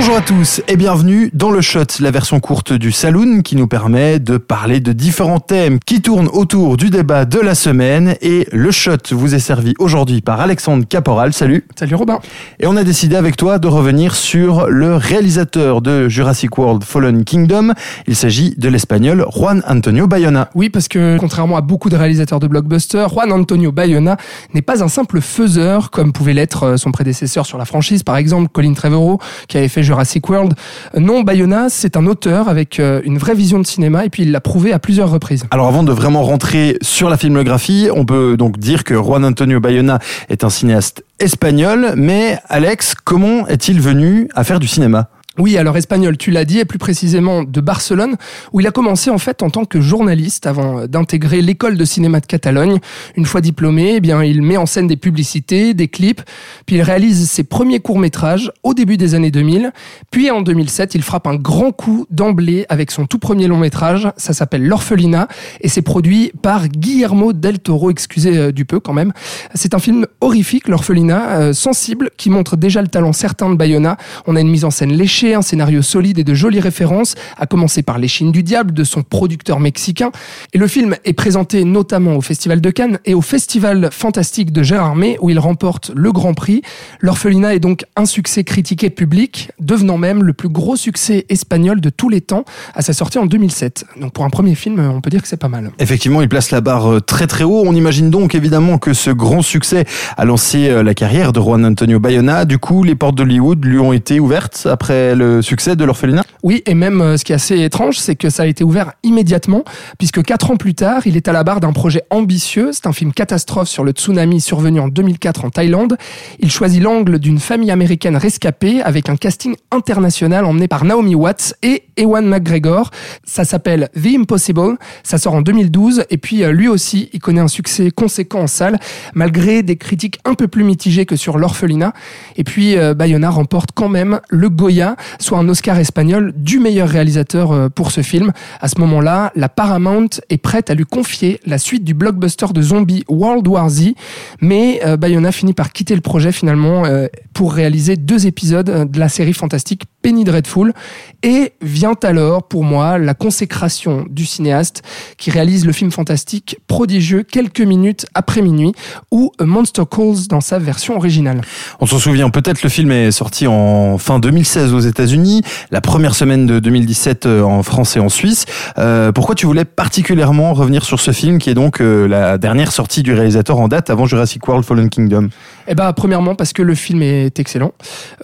Bonjour à tous et bienvenue dans le Shot, la version courte du Saloon qui nous permet de parler de différents thèmes qui tournent autour du débat de la semaine. Et le Shot vous est servi aujourd'hui par Alexandre Caporal. Salut. Salut Robin. Et on a décidé avec toi de revenir sur le réalisateur de Jurassic World Fallen Kingdom. Il s'agit de l'espagnol Juan Antonio Bayona. Oui, parce que contrairement à beaucoup de réalisateurs de blockbusters, Juan Antonio Bayona n'est pas un simple faiseur comme pouvait l'être euh, son prédécesseur sur la franchise, par exemple Colin Trevorrow, qui avait fait Jurassic World. Non, Bayona, c'est un auteur avec euh, une vraie vision de cinéma et puis il l'a prouvé à plusieurs reprises. Alors avant de vraiment rentrer sur la filmographie, on peut donc dire que Juan Antonio Bayona est un cinéaste espagnol, mais Alex, comment est-il venu à faire du cinéma? Oui, alors espagnol, tu l'as dit, et plus précisément de Barcelone, où il a commencé en fait en tant que journaliste avant d'intégrer l'école de cinéma de Catalogne. Une fois diplômé, eh bien, il met en scène des publicités, des clips, puis il réalise ses premiers courts-métrages au début des années 2000. Puis en 2007, il frappe un grand coup d'emblée avec son tout premier long-métrage. Ça s'appelle L'Orphelinat et c'est produit par Guillermo del Toro, excusez euh, du peu quand même. C'est un film horrifique, L'Orphelinat, euh, sensible, qui montre déjà le talent certain de Bayona. On a une mise en scène léchée, un scénario solide et de jolies références, à commencer par Les du Diable de son producteur mexicain. Et le film est présenté notamment au Festival de Cannes et au Festival Fantastique de Gérardmer où il remporte le Grand Prix. L'Orphelinat est donc un succès critique et public, devenant même le plus gros succès espagnol de tous les temps à sa sortie en 2007. Donc pour un premier film, on peut dire que c'est pas mal. Effectivement, il place la barre euh, très très haut. On imagine donc évidemment que ce grand succès a lancé euh, la carrière de Juan Antonio Bayona. Du coup, les portes d'Hollywood lui ont été ouvertes après le succès de l'orphelinat Oui, et même euh, ce qui est assez étrange, c'est que ça a été ouvert immédiatement, puisque quatre ans plus tard, il est à la barre d'un projet ambitieux. C'est un film catastrophe sur le tsunami survenu en 2004 en Thaïlande. Il choisit l'angle d'une famille américaine rescapée avec un casting international emmené par Naomi Watts et Ewan McGregor. Ça s'appelle The Impossible. Ça sort en 2012 et puis euh, lui aussi, il connaît un succès conséquent en salle malgré des critiques un peu plus mitigées que sur l'orphelinat. Et puis euh, Bayona remporte quand même le Goya soit un Oscar espagnol du meilleur réalisateur euh, pour ce film. À ce moment-là, la Paramount est prête à lui confier la suite du blockbuster de zombies World War Z, mais euh, Bayona finit par quitter le projet finalement euh, pour réaliser deux épisodes de la série fantastique Penny Dreadful. Et vient alors, pour moi, la consécration du cinéaste qui réalise le film fantastique prodigieux quelques minutes après minuit, ou Monster Calls dans sa version originale. On s'en souvient peut-être, le film est sorti en fin 2016 aux États-Unis, la première semaine de 2017 euh, en France et en Suisse. Euh, pourquoi tu voulais particulièrement revenir sur ce film qui est donc euh, la dernière sortie du réalisateur en date avant Jurassic World Fallen Kingdom? Eh ben, premièrement parce que le film est excellent.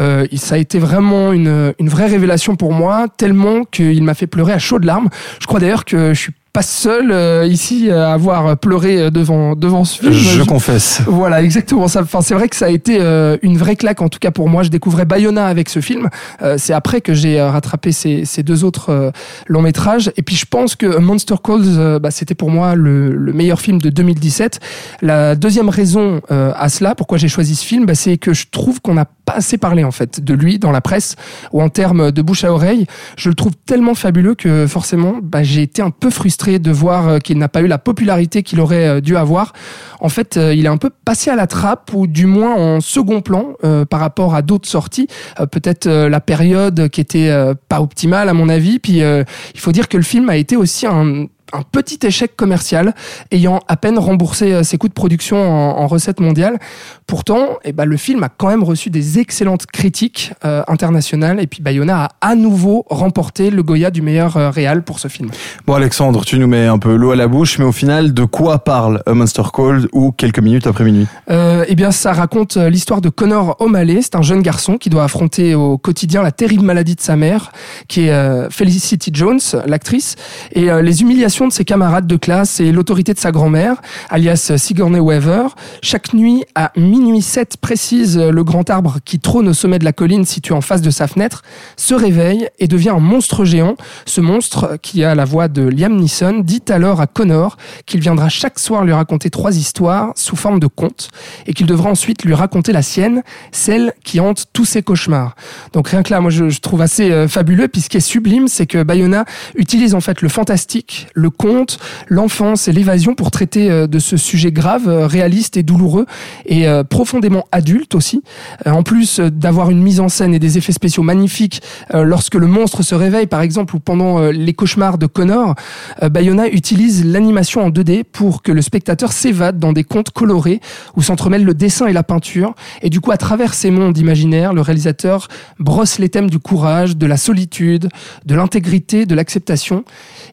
Euh, ça a été vraiment une, une vraie révélation pour moi, tellement qu'il m'a fait pleurer à chaudes larmes. Je crois d'ailleurs que je suis pas seul euh, ici à avoir pleuré devant devant ce film. Je, confesse. Voilà, exactement ça. Enfin, c'est vrai que ça a été euh, une vraie claque en tout cas pour moi. Je découvrais Bayona avec ce film. Euh, c'est après que j'ai rattrapé ces, ces deux autres longs métrages. Et puis je pense que Monster Calls, bah, c'était pour moi le, le, meilleur film de 2017. La deuxième raison à cela, pourquoi j'ai choisi ce film, bah, c'est que je trouve qu'on n'a pas assez parlé en fait de lui dans la presse ou en termes de bouche à oreille. Je le trouve tellement fabuleux que forcément, bah, j'ai été un peu frustré de voir euh, qu'il n'a pas eu la popularité qu'il aurait euh, dû avoir. En fait, euh, il est un peu passé à la trappe ou du moins en second plan par rapport à d'autres sorties. Peut-être la période qui était pas optimale à mon avis. Puis il faut dire que le film a été aussi un un petit échec commercial, ayant à peine remboursé euh, ses coûts de production en, en recettes mondiales. Pourtant, eh ben, le film a quand même reçu des excellentes critiques euh, internationales, et puis Bayona a à nouveau remporté le Goya du meilleur euh, réal pour ce film. Bon Alexandre, tu nous mets un peu l'eau à la bouche, mais au final, de quoi parle A Monster Call ou quelques minutes après minuit? Euh, Eh bien, ça raconte l'histoire de Connor O'Malley. C'est un jeune garçon qui doit affronter au quotidien la terrible maladie de sa mère, qui est Felicity Jones, l'actrice, et les humiliations de ses camarades de classe et l'autorité de sa grand-mère, alias Sigourney Weaver. Chaque nuit, à minuit 7 précise, le grand arbre qui trône au sommet de la colline situé en face de sa fenêtre se réveille et devient un monstre géant. Ce monstre, qui a la voix de Liam Neeson, dit alors à Connor qu'il viendra chaque soir lui raconter trois histoires sous forme de contes et qu'il devra ensuite lui raconter la sienne, celle qui hante tous ses cauchemars. Donc rien que là, moi je, je trouve assez euh, fabuleux. Puis ce qui est sublime, c'est que Bayona utilise en fait le fantastique, le conte, l'enfance et l'évasion pour traiter euh, de ce sujet grave, euh, réaliste et douloureux et euh, profondément adulte aussi. En plus d'avoir une mise en scène et des effets spéciaux magnifiques lorsque le monstre se réveille par exemple ou pendant les cauchemars de Connor, Bayona utilise l'animation en 2D pour que le spectateur s'évade dans des contes colorés où s'entremêlent le dessin et la peinture. Et du coup, à travers ces mondes imaginaires, le réalisateur brosse les thèmes du courage, de la solitude, de l'intégrité, de l'acceptation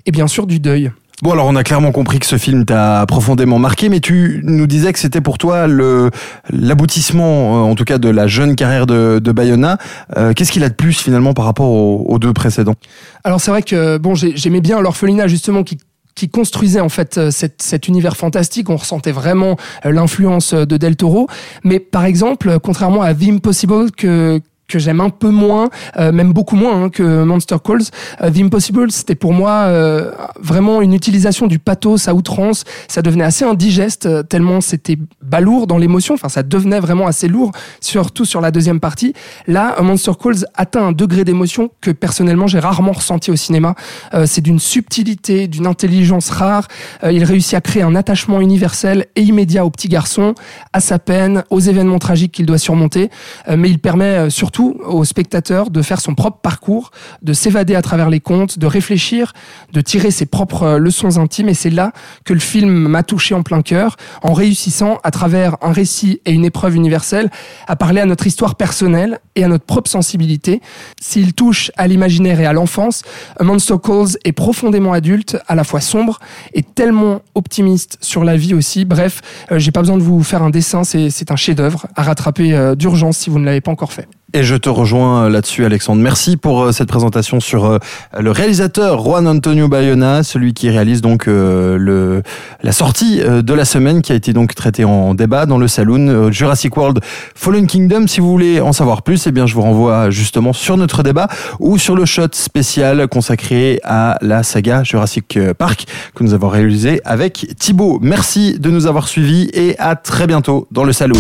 et bien sûr du deuil. Bon, alors on a clairement compris que ce film t'a profondément marqué, mais tu nous disais que c'était pour toi l'aboutissement, euh, en tout cas, de la jeune carrière de, Bayona. Euh, Qu'est-ce qu'il a de plus finalement par rapport aux, aux deux précédents? Alors c'est vrai que bon, j'ai- j'aimais bien l'orphelinat justement qui construisait en fait euh, cet univers fantastique, on ressentait vraiment l'influence de Del Toro. Mais par exemple, contrairement à The Impossible que que j'aime un peu moins, euh, même beaucoup moins hein, que Monster Calls. Euh, The Impossible, c'était pour moi euh, vraiment une utilisation du pathos à outrance. Ça devenait assez indigeste tellement c'était balourd dans l'émotion. Enfin, ça devenait vraiment assez lourd, surtout sur la deuxième partie. Là, Monster Calls atteint un degré d'émotion que personnellement j'ai rarement ressenti au cinéma. C'est d'une subtilité, d'une intelligence rare. Il réussit à créer un attachement universel et immédiat au petit garçon, à sa peine, aux événements tragiques qu'il doit surmonter. Mais il permet euh, au spectateur de faire son propre parcours, de s'évader à travers les contes, de réfléchir, de tirer ses propres euh, leçons intimes. Et c'est là que le film m'a touché en plein cœur, en réussissant à travers un récit et une épreuve universelle à parler à notre histoire personnelle et à notre propre sensibilité. S'il touche à l'imaginaire et à l'enfance, Monster Calls est profondément adulte, à la fois sombre et tellement optimiste sur la vie aussi. Bref, euh, j'ai pas besoin de vous faire un dessin, c'est un chef-d'œuvre à rattraper euh, d'urgence si vous ne l'avez pas encore fait. Et je te rejoins euh, là-dessus, Alexandre. Merci pour euh, cette présentation sur euh, le réalisateur Juan Antonio Bayona, celui qui réalise donc le la sortie de la semaine qui a été donc traitée en débat dans le saloon Jurassic World Fallen Kingdom. Si vous voulez en savoir plus, eh bien je vous renvoie justement sur notre débat ou sur le shot spécial consacré à la saga Jurassic Park que nous avons réalisé avec Thibaut. Merci de nous avoir suivis et à très bientôt dans le saloon.